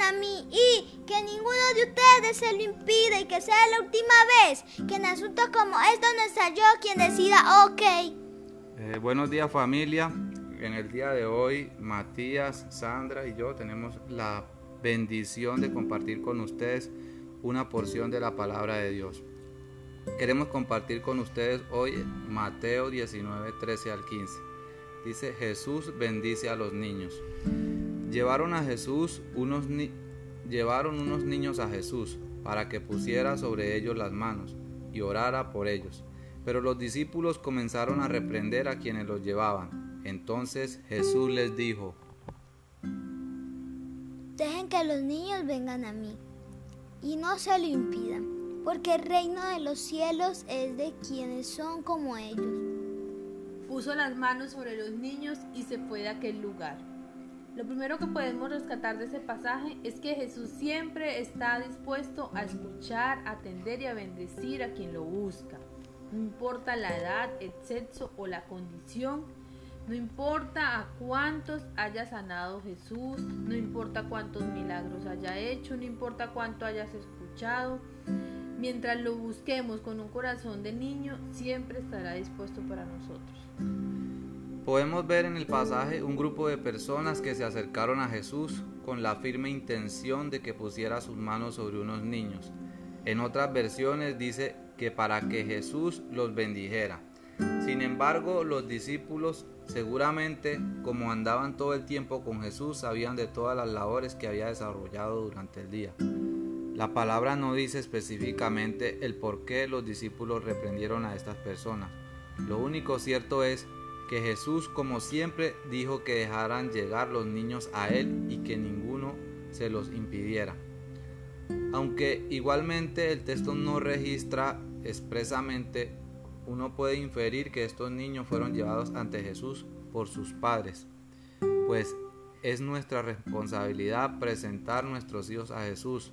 a mí y que ninguno de ustedes se lo impida y que sea la última vez que en asuntos como estos no sea yo quien decida, ok. Eh, buenos días familia. En el día de hoy Matías, Sandra y yo tenemos la bendición de compartir con ustedes una porción de la palabra de Dios. Queremos compartir con ustedes hoy Mateo 19, 13 al 15. Dice Jesús bendice a los niños. Llevaron a Jesús unos llevaron unos niños a Jesús para que pusiera sobre ellos las manos y orara por ellos. Pero los discípulos comenzaron a reprender a quienes los llevaban. Entonces Jesús les dijo, Dejen que los niños vengan a mí y no se lo impidan, porque el reino de los cielos es de quienes son como ellos. Puso las manos sobre los niños y se fue de aquel lugar. Lo primero que podemos rescatar de ese pasaje es que Jesús siempre está dispuesto a escuchar, atender y a bendecir a quien lo busca. No importa la edad, el sexo o la condición, no importa a cuántos haya sanado Jesús, no importa cuántos milagros haya hecho, no importa cuánto hayas escuchado. Mientras lo busquemos con un corazón de niño, siempre estará dispuesto para nosotros. Podemos ver en el pasaje un grupo de personas que se acercaron a Jesús con la firme intención de que pusiera sus manos sobre unos niños. En otras versiones dice que para que Jesús los bendijera. Sin embargo, los discípulos seguramente, como andaban todo el tiempo con Jesús, sabían de todas las labores que había desarrollado durante el día. La palabra no dice específicamente el por qué los discípulos reprendieron a estas personas. Lo único cierto es que Jesús como siempre dijo que dejaran llegar los niños a Él y que ninguno se los impidiera. Aunque igualmente el texto no registra expresamente, uno puede inferir que estos niños fueron llevados ante Jesús por sus padres, pues es nuestra responsabilidad presentar nuestros hijos a Jesús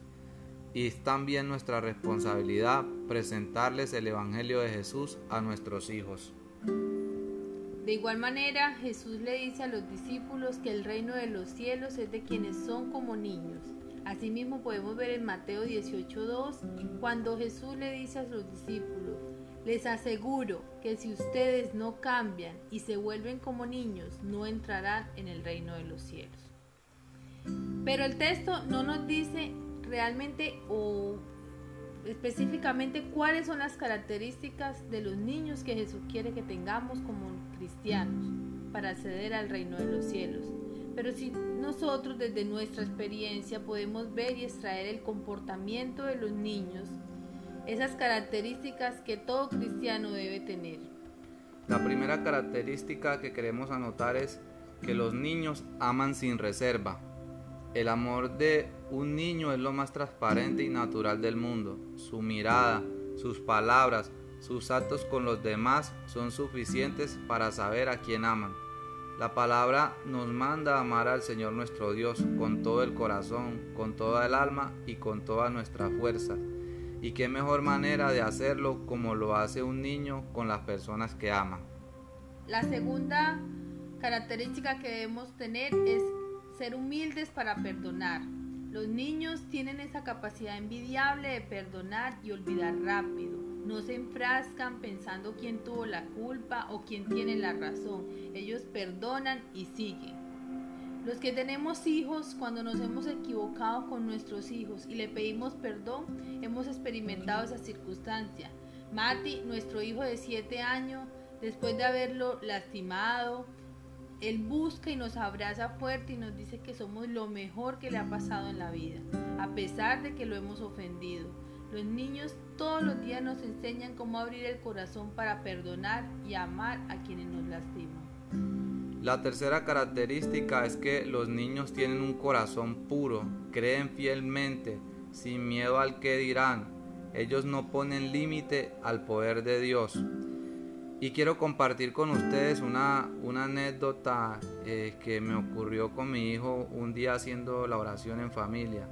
y es también nuestra responsabilidad presentarles el Evangelio de Jesús a nuestros hijos. De igual manera, Jesús le dice a los discípulos que el reino de los cielos es de quienes son como niños. Asimismo podemos ver en Mateo 18.2 cuando Jesús le dice a los discípulos, les aseguro que si ustedes no cambian y se vuelven como niños, no entrarán en el reino de los cielos. Pero el texto no nos dice realmente o específicamente cuáles son las características de los niños que Jesús quiere que tengamos como cristianos para acceder al reino de los cielos. Pero si nosotros desde nuestra experiencia podemos ver y extraer el comportamiento de los niños, esas características que todo cristiano debe tener. La primera característica que queremos anotar es que los niños aman sin reserva. El amor de un niño es lo más transparente y natural del mundo. Su mirada, sus palabras, sus actos con los demás son suficientes para saber a quién aman. La palabra nos manda amar al Señor nuestro Dios con todo el corazón, con toda el alma y con toda nuestra fuerza. Y qué mejor manera de hacerlo como lo hace un niño con las personas que ama. La segunda característica que debemos tener es ser humildes para perdonar. Los niños tienen esa capacidad envidiable de perdonar y olvidar rápido. No se enfrascan pensando quién tuvo la culpa o quién tiene la razón. Ellos perdonan y siguen. Los que tenemos hijos, cuando nos hemos equivocado con nuestros hijos y le pedimos perdón, hemos experimentado esa circunstancia. Mati, nuestro hijo de 7 años, después de haberlo lastimado, él busca y nos abraza fuerte y nos dice que somos lo mejor que le ha pasado en la vida, a pesar de que lo hemos ofendido. Los niños todos los días nos enseñan cómo abrir el corazón para perdonar y amar a quienes nos lastiman. La tercera característica es que los niños tienen un corazón puro, creen fielmente, sin miedo al que dirán. Ellos no ponen límite al poder de Dios. Y quiero compartir con ustedes una, una anécdota eh, que me ocurrió con mi hijo un día haciendo la oración en familia.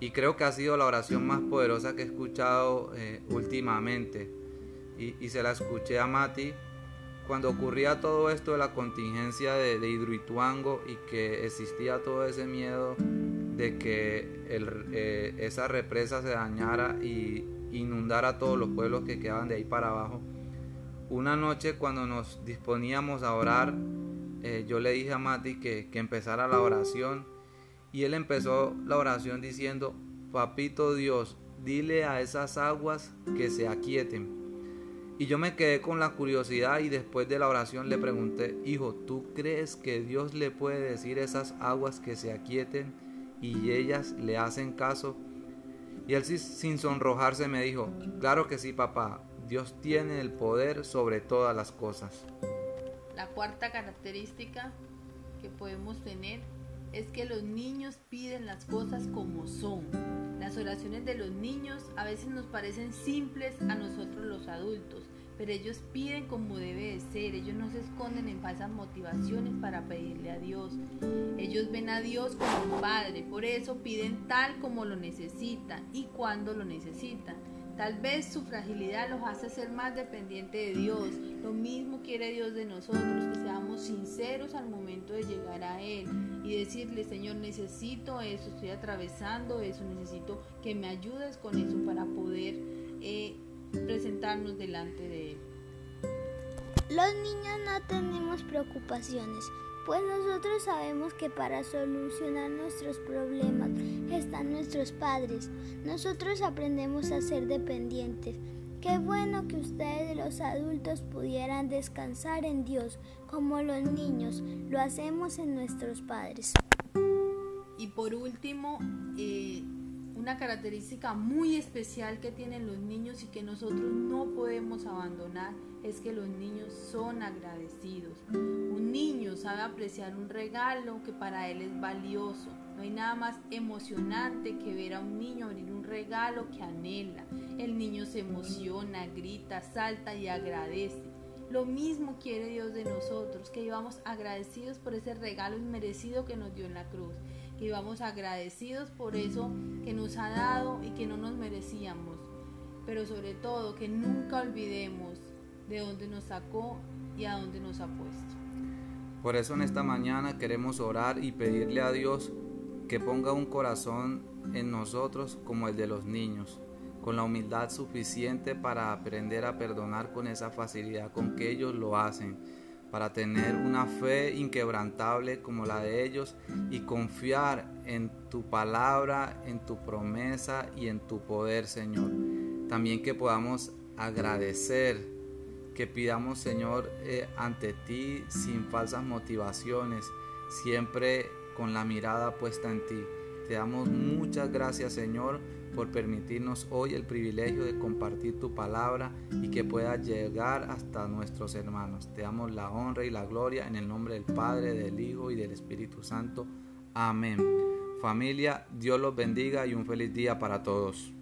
Y creo que ha sido la oración más poderosa que he escuchado eh, últimamente. Y, se la escuché a Mati cuando ocurría todo esto de la contingencia de, de Hidroituango y que existía todo ese miedo de que eh, esa represa se dañara y inundara todos los pueblos que quedaban de ahí para abajo. Una noche cuando nos disponíamos a orar, eh, yo le dije a Mati que, que empezara la oración y él empezó la oración diciendo, Papito Dios, dile a esas aguas que se aquieten. Y yo me quedé con la curiosidad y después de la oración le pregunté, hijo, ¿tú crees que Dios le puede decir esas aguas que se aquieten y ellas le hacen caso? Y él sin sonrojarse me dijo, claro que sí, papá, Dios tiene el poder sobre todas las cosas. La cuarta característica que podemos tener es que los niños piden las cosas como son. Las oraciones de los niños a veces nos parecen simples a nosotros los adultos, pero ellos piden como debe de ser, ellos no se esconden en falsas motivaciones para pedirle a Dios. Ellos ven a Dios como un padre, por eso piden tal como lo necesitan y cuando lo necesitan. Tal vez su fragilidad los hace ser más dependientes de Dios. Lo mismo quiere Dios de nosotros, que seamos sinceros al momento de llegar a Él y decirle, Señor, necesito eso, estoy atravesando eso, necesito que me ayudes con eso para poder eh, presentarnos delante de Él. Los niños no tenemos preocupaciones, pues nosotros sabemos que para solucionar nuestros problemas están nuestros padres. Nosotros aprendemos a ser dependientes. Qué bueno que ustedes los adultos pudieran descansar en Dios como los niños lo hacemos en nuestros padres. Y por último, eh, una característica muy especial que tienen los niños y que nosotros no podemos abandonar es que los niños son agradecidos. Un niño sabe apreciar un regalo que para él es valioso. No hay nada más emocionante que ver a un niño abrir un regalo que anhela. El niño se emociona, grita, salta y agradece. Lo mismo quiere Dios de nosotros, que vivamos agradecidos por ese regalo inmerecido que nos dio en la cruz que íbamos agradecidos por eso que nos ha dado y que no nos merecíamos, pero sobre todo que nunca olvidemos de dónde nos sacó y a dónde nos ha puesto. Por eso en esta mañana queremos orar y pedirle a Dios que ponga un corazón en nosotros como el de los niños, con la humildad suficiente para aprender a perdonar con esa facilidad con que ellos lo hacen para tener una fe inquebrantable como la de ellos y confiar en tu palabra, en tu promesa y en tu poder, Señor. También que podamos agradecer, que pidamos, Señor, eh, ante ti sin falsas motivaciones, siempre con la mirada puesta en ti. Te damos muchas gracias, Señor por permitirnos hoy el privilegio de compartir tu palabra y que pueda llegar hasta nuestros hermanos. Te damos la honra y la gloria en el nombre del Padre, del Hijo y del Espíritu Santo. Amén. Familia, Dios los bendiga y un feliz día para todos.